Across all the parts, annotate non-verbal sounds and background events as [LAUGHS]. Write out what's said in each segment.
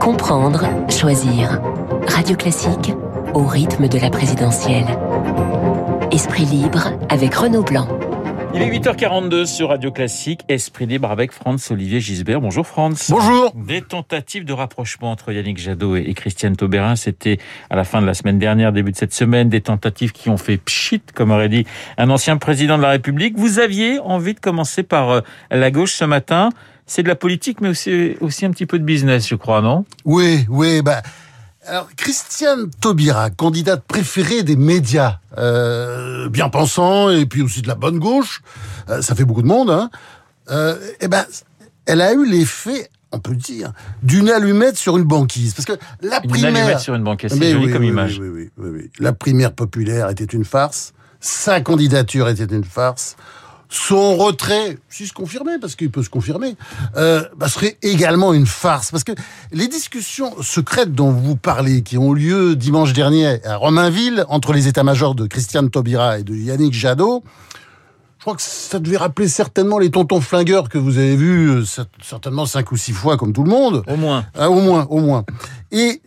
Comprendre, choisir. Radio Classique au rythme de la présidentielle. Esprit libre avec Renaud Blanc. Il est 8h42 sur Radio Classique, Esprit Libre avec Franz Olivier Gisbert. Bonjour Franz. Bonjour. Des tentatives de rapprochement entre Yannick Jadot et Christiane Taubérin, c'était à la fin de la semaine dernière, début de cette semaine, des tentatives qui ont fait pchit, comme aurait dit un ancien président de la République. Vous aviez envie de commencer par euh, la gauche ce matin. C'est de la politique, mais aussi, aussi un petit peu de business, je crois, non? Oui, oui, bah... Alors, Christiane Taubira, candidate préférée des médias, euh, bien pensant et puis aussi de la bonne gauche, euh, ça fait beaucoup de monde, hein. Euh, eh ben, elle a eu l'effet, on peut dire, d'une allumette sur une banquise, parce que la Une primaire, allumette sur une banquette, c'est joli oui, comme oui, image. Oui, oui, oui, oui. La primaire populaire était une farce. Sa candidature était une farce. Son retrait, si se confirmait, parce qu'il peut se confirmer, euh, bah, serait également une farce. Parce que les discussions secrètes dont vous parlez, qui ont lieu dimanche dernier à Romainville, entre les états-majors de Christiane Taubira et de Yannick Jadot, je crois que ça devait rappeler certainement les tontons flingueurs que vous avez vus euh, cer- certainement cinq ou six fois, comme tout le monde. Au moins. Ah, au moins, au moins. Et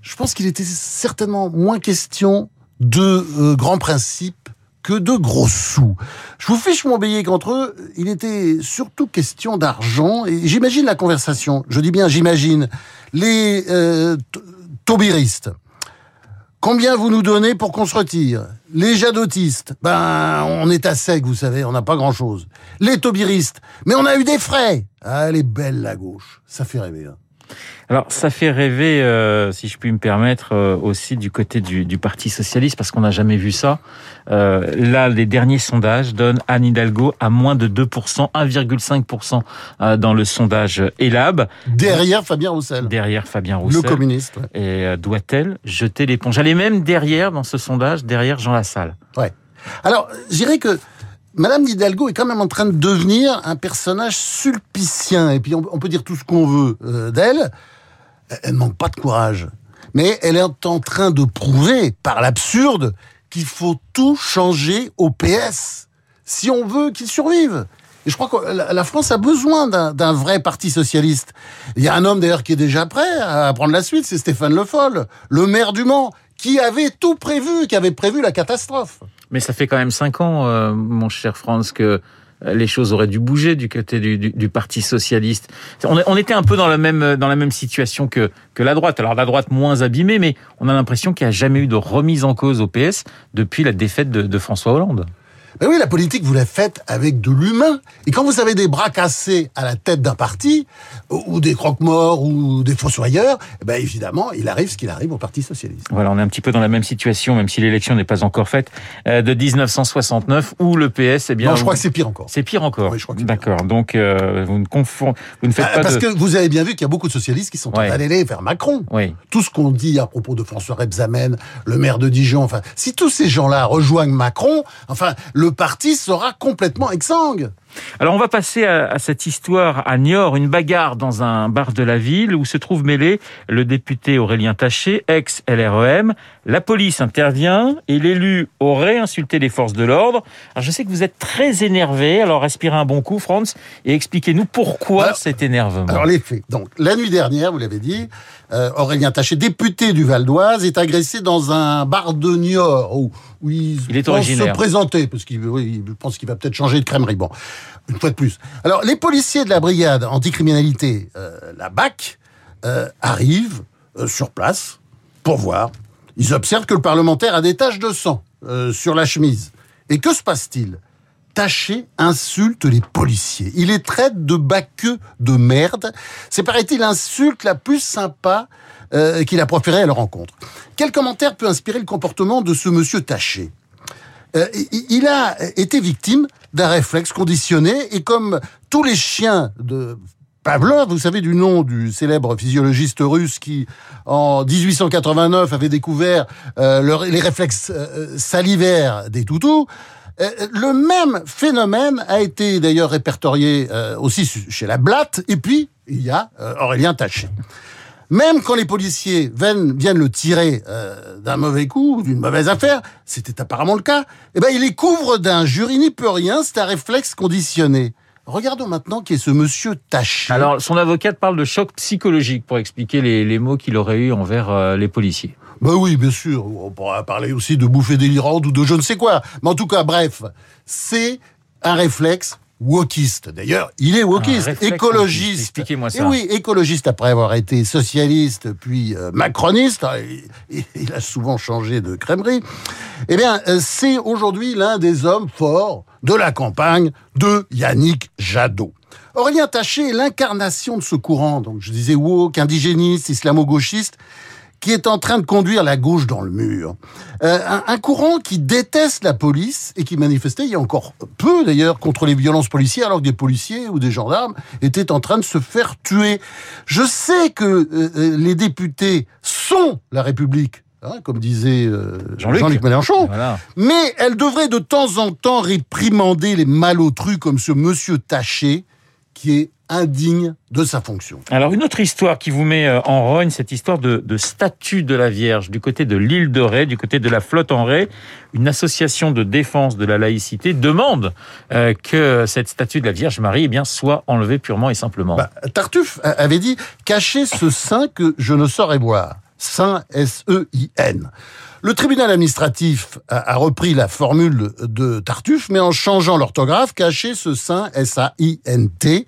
je pense qu'il était certainement moins question de euh, grands principes que de gros sous. Je vous fiche mon billet qu'entre eux, il était surtout question d'argent. Et j'imagine la conversation. Je dis bien, j'imagine. Les euh, taubiristes. Combien vous nous donnez pour qu'on se retire? Les jadotistes, ben on est à sec, vous savez, on n'a pas grand-chose. Les taubiristes, mais on a eu des frais. Ah, elle est belle la gauche, ça fait rêver. hein. Alors, ça fait rêver, euh, si je puis me permettre, euh, aussi du côté du, du Parti socialiste, parce qu'on n'a jamais vu ça. Euh, là, les derniers sondages donnent Anne Hidalgo à moins de 2%, 1,5% euh, dans le sondage ELAB, Derrière Fabien Roussel, derrière Fabien le Roussel. communiste. ouais. Et doit-elle jeter l'éponge? Elle est même derrière, dans ce sondage, derrière Jean Lassalle. Alors, je dirais que Madame Hidalgo est quand même en train de devenir un personnage sulpicien. Et puis, on, peut dire tout ce qu'on veut euh, d'elle. Elle manque pas de courage. Mais elle est en train de prouver, par l'absurde, qu'il faut tout changer au PS si on veut qu'il survive. Et je crois que la France a besoin d'un vrai parti socialiste. Il y a un homme d'ailleurs qui est déjà prêt à prendre la suite, c'est Stéphane Le Foll, le maire du Mans, qui avait tout prévu, qui avait prévu la catastrophe. Mais ça fait quand même cinq ans, euh, mon cher Franz, que euh, les choses auraient dû bouger du côté du, Parti socialiste. On, était un peu dans la même dans la même situation que que la droite. Alors la droite moins abîmée, mais on a l'impression qu'il n'y a jamais eu de remise en cause au PS depuis la défaite de François Hollande. Ben oui, la politique, vous la faites avec de l'humain. Et quand vous avez des bras cassés à la tête d'un parti, ou des croque-morts, ou des fossoyeurs, eh ben évidemment, il arrive ce qu'il arrive au Parti Socialiste. Voilà, on est un petit peu dans la même situation, même si l'élection n'est pas encore faite, euh, de 1969 où le PS, eh bien, non, je crois que c'est pire encore. c'est pire encore. Oui, je crois que c'est pire. D'accord. Donc euh, vous ne confond, vous ne faites Ah, pas Parce de. que vous avez bien vu qu'il y a beaucoup de socialistes qui sont Ouais. d'aller vers Macron. Oui. Tout ce qu'on dit à propos de François Rebsamen, le maire de Dijon, enfin, si tous ces gens-là rejoignent Macron, enfin, le parti sera complètement exsangue. Alors on va passer à, à cette histoire à Niort, une bagarre dans un bar de la ville où se trouve mêlé le député Aurélien Taché, ex-LREM. La police intervient et l'élu aurait insulté les forces de l'ordre. Alors je sais que vous êtes très énervé, alors respirez un bon coup Franz et expliquez-nous pourquoi Alors- cet énervement. Alors les faits. Donc la nuit dernière, vous l'avez dit, euh, Aurélien Taché, député du Val d'Oise, est agressé dans un bar de Niort où, où il, Il est se présenter parce qu'il oui, pense qu'il va peut-être changer de crèmerie. Bon, une fois de plus. Alors les policiers de la brigade anticriminalité, euh, la BAC, euh, arrivent euh, sur place pour voir. Ils observent que le parlementaire a des taches de sang sur la chemise. Et que se passe-t-il? Taché insulte les policiers. Il les traite de baqueux de merde. C'est, paraît-il, l'insulte la plus sympa qu'il a proférée à leur rencontre. Quel commentaire peut inspirer le comportement de ce monsieur Taché Euh, il- a été victime d'un réflexe conditionné et comme tous les chiens de Pavlov, vous savez du nom du célèbre physiologiste russe qui, en 1889, avait découvert euh, le- les réflexes euh, salivaires des toutous. Le même phénomène a été d'ailleurs répertorié aussi chez la blatte. Et puis, il y a Aurélien Taché. Même quand les policiers viennent, viennent le tirer euh, d'un mauvais coup, ou d'une mauvaise affaire, c'était apparemment le cas, eh ben, il les couvre d'un jury n'y peut rien, c'est un réflexe conditionné. regardons maintenant qui est ce monsieur Taché. Alors, son avocate parle de choc psychologique pour expliquer les, les mots qu'il aurait eu envers euh, les policiers. Ben oui, bien sûr. On pourra parler aussi de bouffée délirante ou de je ne sais quoi. Mais en tout cas, bref, c'est un réflexe wokiste. D'ailleurs, il est wokiste, écologiste. Expliquez-moi ça. Et oui, écologiste après avoir été socialiste puis euh, macroniste. Ah, il, il, a souvent changé de crèmerie. Eh bien, euh, c'est aujourd'hui l'un des hommes forts de la campagne de Yannick Jadot. Aurélien Taché est l'incarnation de ce courant. Donc, je disais woke, indigéniste, islamo-gauchiste qui est en train de conduire la gauche dans le mur. Euh, un, un, courant qui déteste la police et qui manifestait il y a encore peu d'ailleurs contre les violences policières alors que des policiers ou des gendarmes étaient en train de se faire tuer. Je sais que euh, les députés sont la République. Hein, comme disait euh, Jean-Luc Jean Mélenchon. Voilà. Mais elle devrait de temps en temps réprimander les malotrus comme ce monsieur Taché, qui est indigne de sa fonction. Alors une autre histoire qui vous met euh, en rogne, cette histoire de, de statue de la Vierge du côté de l'île de Ré, du côté de la flotte en Ré. Une association de défense de la laïcité demande euh, que cette statue de la Vierge Marie eh bien, soit enlevée purement et simplement. Bah, Tartuffe avait dit « Cachez ce sein que je ne saurais voir ». S-E-I-N. Le tribunal administratif a, repris la formule de Tartuffe, mais en changeant l'orthographe, caché ce Saint S-A-I-N-T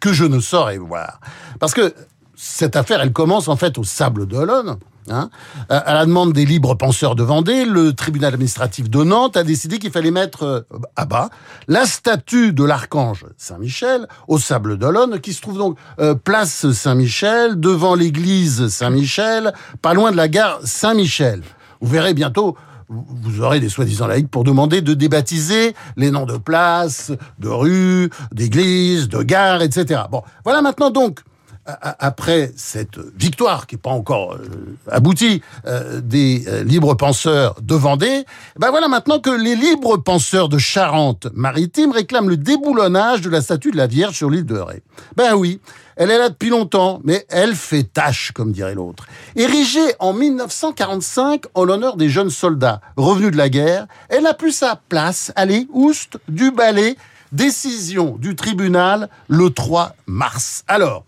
que je ne saurais voir. Parce que cette affaire, elle commence en fait au Sable d'Olonne. Hein. À la demande des libres penseurs de Vendée, le tribunal administratif de Nantes a décidé qu'il fallait mettre euh, à bas la statue de l'archange Saint-Michel au Sable d'Olonne, qui se trouve donc euh, place Saint-Michel, devant l'église Saint-Michel, pas loin de la gare Saint-Michel. Vous verrez bientôt, vous aurez des soi-disant laïcs pour demander de débaptiser les noms de places, de rues, d'églises, de gares, etc. Bon, voilà maintenant donc après cette victoire qui n'est pas encore euh, aboutie euh, des euh, libres penseurs de Vendée, ben voilà maintenant que les libres penseurs de Charente-Maritime réclament le déboulonnage de la statue de la Vierge sur l'île de Ré. Ben oui, elle est là depuis longtemps, mais elle fait tâche, comme dirait l'autre. Érigée en 1945 en l'honneur des jeunes soldats revenus de la guerre, elle a plus sa place, allez, oust, du balai, décision du tribunal le 3 mars. Alors,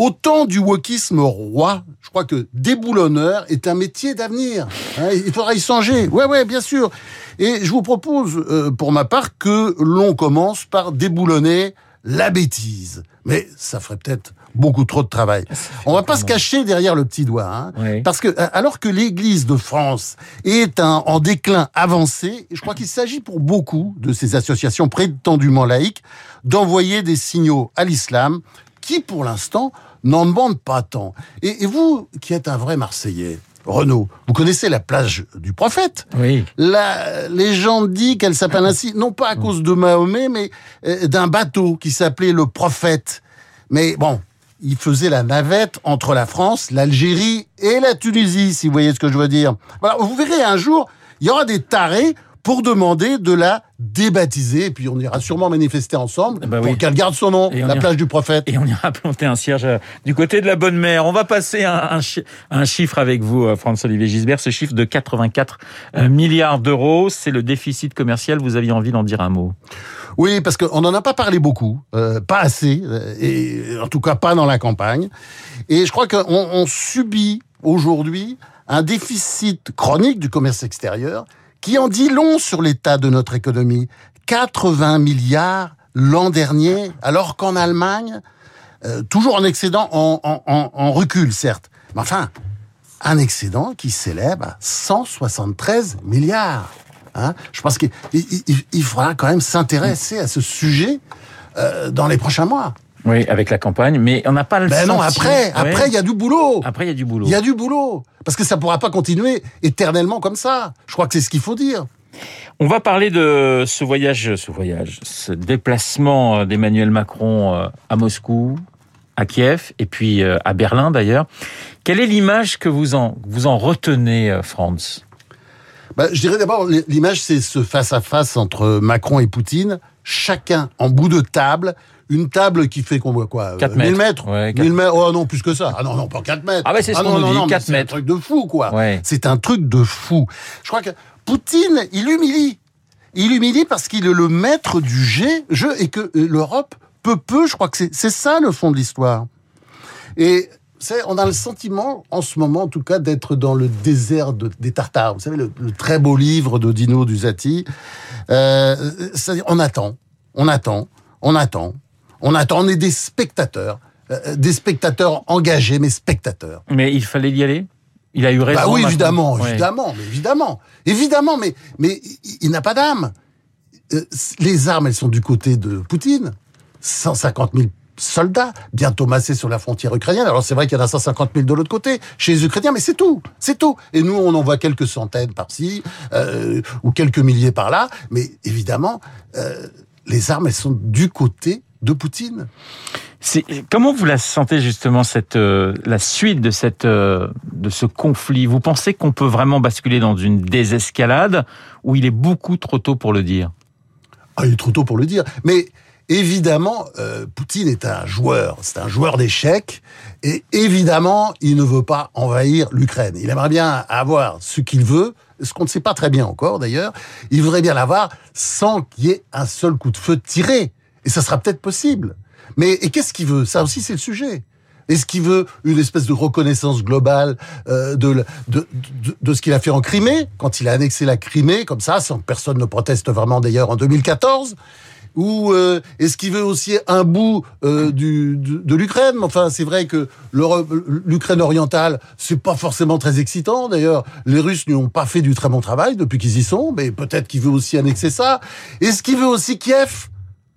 au temps du wokisme roi, je crois que déboulonneur est un métier d'avenir. Hein, il faudra y songer. Ouais, ouais, bien sûr. Et je vous propose, euh, pour ma part, que l'on commence par déboulonner la bêtise. Mais ça ferait peut-être beaucoup trop de travail. On va pas se cacher derrière le petit doigt, hein, oui. parce que euh, alors que l'Église de France est un, en déclin avancé, je crois qu'il s'agit pour beaucoup de ces associations prétendument laïques d'envoyer des signaux à l'islam qui, pour l'instant, n'en demande pas tant. Et, et, vous, qui êtes un vrai Marseillais, Renaud, vous connaissez la plage du prophète Oui. La légende dit qu'elle s'appelle ainsi, non pas à cause de Mahomet, mais euh, d'un bateau qui s'appelait le prophète. Mais bon, il faisait la navette entre la France, l'Algérie et la Tunisie, si vous voyez ce que je veux dire. Voilà, vous verrez un jour, il y aura des tarés pour demander de la débaptiser. Et puis on ira sûrement manifester ensemble bah pour oui. qu'elle garde son nom, Et la ira- plage du prophète. Et on ira planter un cierge euh, du côté de la bonne mère. On va passer un, un, chi- un chiffre avec vous, euh, Franz-Olivier Gisbert, ce chiffre de 84 euh, milliards d'euros. C'est le déficit commercial. Vous aviez envie d'en dire un mot. Oui, parce qu'on n'en a pas parlé beaucoup, euh, pas assez, et en tout cas pas dans la campagne. Et je crois qu'on on subit aujourd'hui un déficit chronique du commerce extérieur qui en dit long sur l'état de notre économie. 80 milliards l'an dernier, alors qu'en Allemagne, euh, toujours en excédent, en, en- recul certes, mais enfin, un excédent qui s'élève à 173 milliards. Hein Je pense qu'il il- il- il faudra quand même s'intéresser à ce sujet euh, dans les prochains mois. Oui, avec la campagne, mais on n'a pas le Ben non, après, après il y a du boulot. Après, il y a du boulot. Il y a du boulot. Parce que ça pourra pas continuer éternellement comme ça. Je crois que c'est ce qu'il faut dire. On va parler de ce voyage, ce voyage, ce déplacement d'Emmanuel Macron euh, à Moscou, à Kiev et puis euh, à Berlin d'ailleurs. Quelle est l'image que vous en, vous en retenez, euh, Franz? Bah, je dirais d'abord, l'image, c'est ce face-à-face entre Macron et Poutine, chacun en bout de table, une table qui fait qu'on voit quoi Quatre euh, 1000 mètres. mètres Ouais, quatre 1000 mètres Oh non, plus que ça. Ah non, non, pas 4 mètres. Ah ouais, c'est ce qu'on non, nous non, dit, non, mais 4 c'est mètres. un truc de fou, quoi. Ouais. C'est un truc de fou. Je crois que Poutine, il humilie. il humilie parce qu'il est le maître du jeu et que l'Europe peut peu, je crois que c'est ça le fond de l'histoire. Et on a le sentiment, en ce moment en tout cas, d'être dans le désert des Tartares. Vous savez, le, très beau livre de Dino Dusati. Euh, on attend, on attend, on attend, on attend. On est des spectateurs, euh, des spectateurs engagés, mais spectateurs. Mais il fallait y aller il a eu raison. Bah oui, évidemment, évidemment, mais évidemment, évidemment, mais mais il, n'a pas d'âme. Euh, les armes, elles sont du côté de Poutine. 150 000 soldats, bientôt massés sur la frontière ukrainienne. Alors c'est vrai qu'il y en a 150 000 de l'autre côté, chez les Ukrainiens, mais c'est tout, c'est tout. Et nous, on en voit quelques centaines par-ci, euh, ou quelques milliers par-là, mais évidemment, euh, les armes, elles sont du côté de Poutine. Comment vous la sentez justement cette euh, la suite de cette euh, de ce conflit? Vous pensez qu'on peut vraiment basculer dans une désescalade ou il est beaucoup trop tôt pour le dire? Ah, il est trop tôt pour le dire, mais Évidemment, euh, Poutine est un joueur, c'est un joueur d'échecs, et évidemment, il ne veut pas envahir l'Ukraine. Il aimerait bien avoir ce qu'il veut, ce qu'on ne sait pas très bien encore d'ailleurs. Il voudrait bien l'avoir sans qu'il y ait un seul coup de feu tiré, et ça sera peut-être possible. Mais et qu'est-ce qu'il veut? Ça aussi, c'est le sujet. Est-ce qu'il veut une espèce de reconnaissance globale euh, de, de, de, de, ce qu'il a fait en Crimée, quand il a annexé la Crimée, comme ça, sans personne ne proteste vraiment d'ailleurs en 2014 ou euh, est-ce qu'il veut aussi un bout euh, du, de, l'Ukraine? Enfin, c'est vrai que l'Ukraine orientale, c'est pas forcément très excitant. D'ailleurs, les Russes n'y ont pas fait du très bon travail depuis qu'ils y sont, mais peut-être qu'il veut aussi annexer ça. Est-ce qu'il veut aussi Kiev?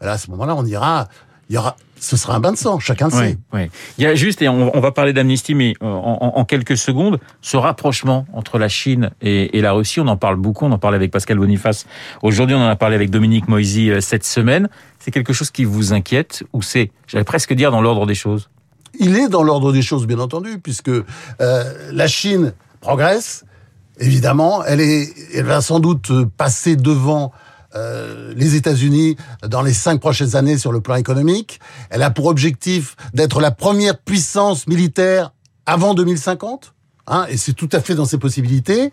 Là, à ce moment-là, on dira, il y aura ce sera un bain de sang, chacun le sait. Oui. Il y a juste, et on, va parler d'amnistie, mais euh, en, quelques secondes, ce rapprochement entre la Chine et, la Russie, on en parle beaucoup, on en parle avec Pascal Boniface. Aujourd'hui, on en a parlé avec Dominique Moisy euh, cette semaine. C'est quelque chose qui vous inquiète ou c'est, j'allais presque dire, dans l'ordre des choses? Il est dans l'ordre des choses, bien entendu, puisque euh, la Chine progresse. Évidemment, elle, est, elle va sans doute passer devant euh, les États-Unis dans les cinq prochaines années sur le plan économique. Elle a pour objectif d'être la première puissance militaire avant 2050. Hein, et c'est tout à fait dans ses possibilités.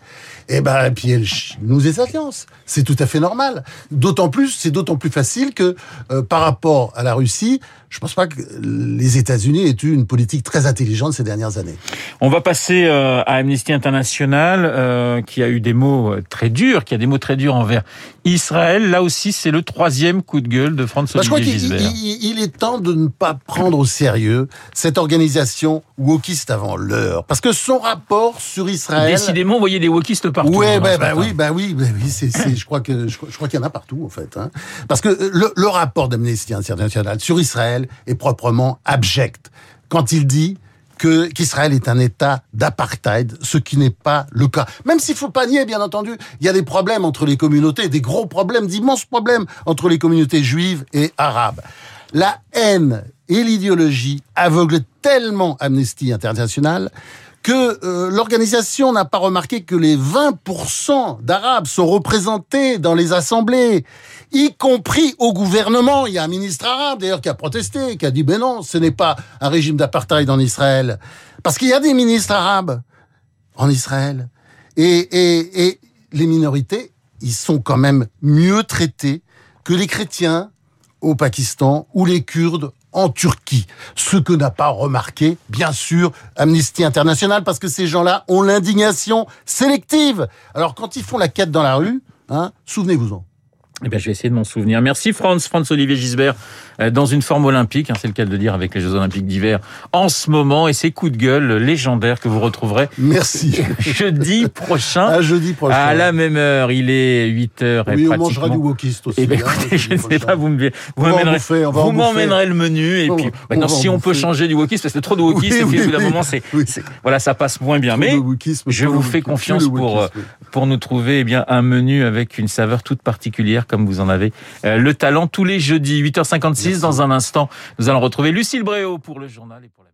Et ben, et puis elle nous est alliance. C'est tout à fait normal. D'autant plus, c'est d'autant plus facile que euh, par rapport à la Russie, je pense pas que les États-Unis aient eu une politique très intelligente ces dernières années. On va passer euh, à Amnesty International, euh, qui a eu des mots très durs, qui a des mots très durs envers Israël. Là aussi, c'est le troisième coup de gueule de France bah, Je crois qu'il il, est temps de ne pas prendre au sérieux cette organisation wokiste avant l'heure, parce que son rapport sur Israël. Décidément, vous voyez des wokistes partout. Ouais, hein, bah, bah, oui, bah oui, bah oui, je crois que je, crois qu'il y en a partout en fait, hein. parce que le, le rapport d'Amnesty International sur Israël est proprement abject quand il dit qu'Israël est un État d'apartheid, ce qui n'est pas le cas. Même s'il faut pas nier, bien entendu, il y a des problèmes entre les communautés, des gros problèmes, d'immenses problèmes entre les communautés juives et arabes. La haine et l'idéologie aveuglent tellement Amnesty International que euh, l'organisation n'a pas remarqué que les 20% d'Arabes sont représentés dans les assemblées, y compris au gouvernement. Il y a un ministre arabe d'ailleurs qui a protesté, qui a dit ben non, ce n'est pas un régime d'apartheid en Israël, parce qu'il y a des ministres arabes en Israël et, et, et les minorités, ils sont quand même mieux traités que les chrétiens au Pakistan ou les Kurdes en Turquie. Ce que n'a pas remarqué, bien sûr, Amnesty International, parce que ces gens-là ont l'indignation sélective. Alors quand ils font la quête dans la rue, hein, souvenez-vous-en. Eh bien, je vais essayer de m'en souvenir. Merci Franz, Franz Olivier Gisbert, euh, dans une forme olympique, hein, c'est le cas de dire avec les Jeux Olympiques d'hiver en ce moment, et ces coups de gueule légendaires que vous retrouverez. Merci. [LAUGHS] jeudi prochain. À jeudi prochain. À la même heure, il est 8 heures oui, on mangera du wokiste aussi. Eh bien, hein, écoutez, je ne sais pas, vous me, vous m'emmènerez, vous m'emmènerez le menu, et puis, maintenant, si on peut changer du wokiste, parce que trop de wokiste, et puis au bout d'un moment, c'est, voilà, ça passe moins bien. Mais je vous fais confiance pour, pour nous trouver, eh bien, un menu avec une saveur toute particulière comme vous en avez euh, le talent tous les jeudis, 8h56. Dans un instant, nous allons retrouver Lucille Bréau pour le journal et pour la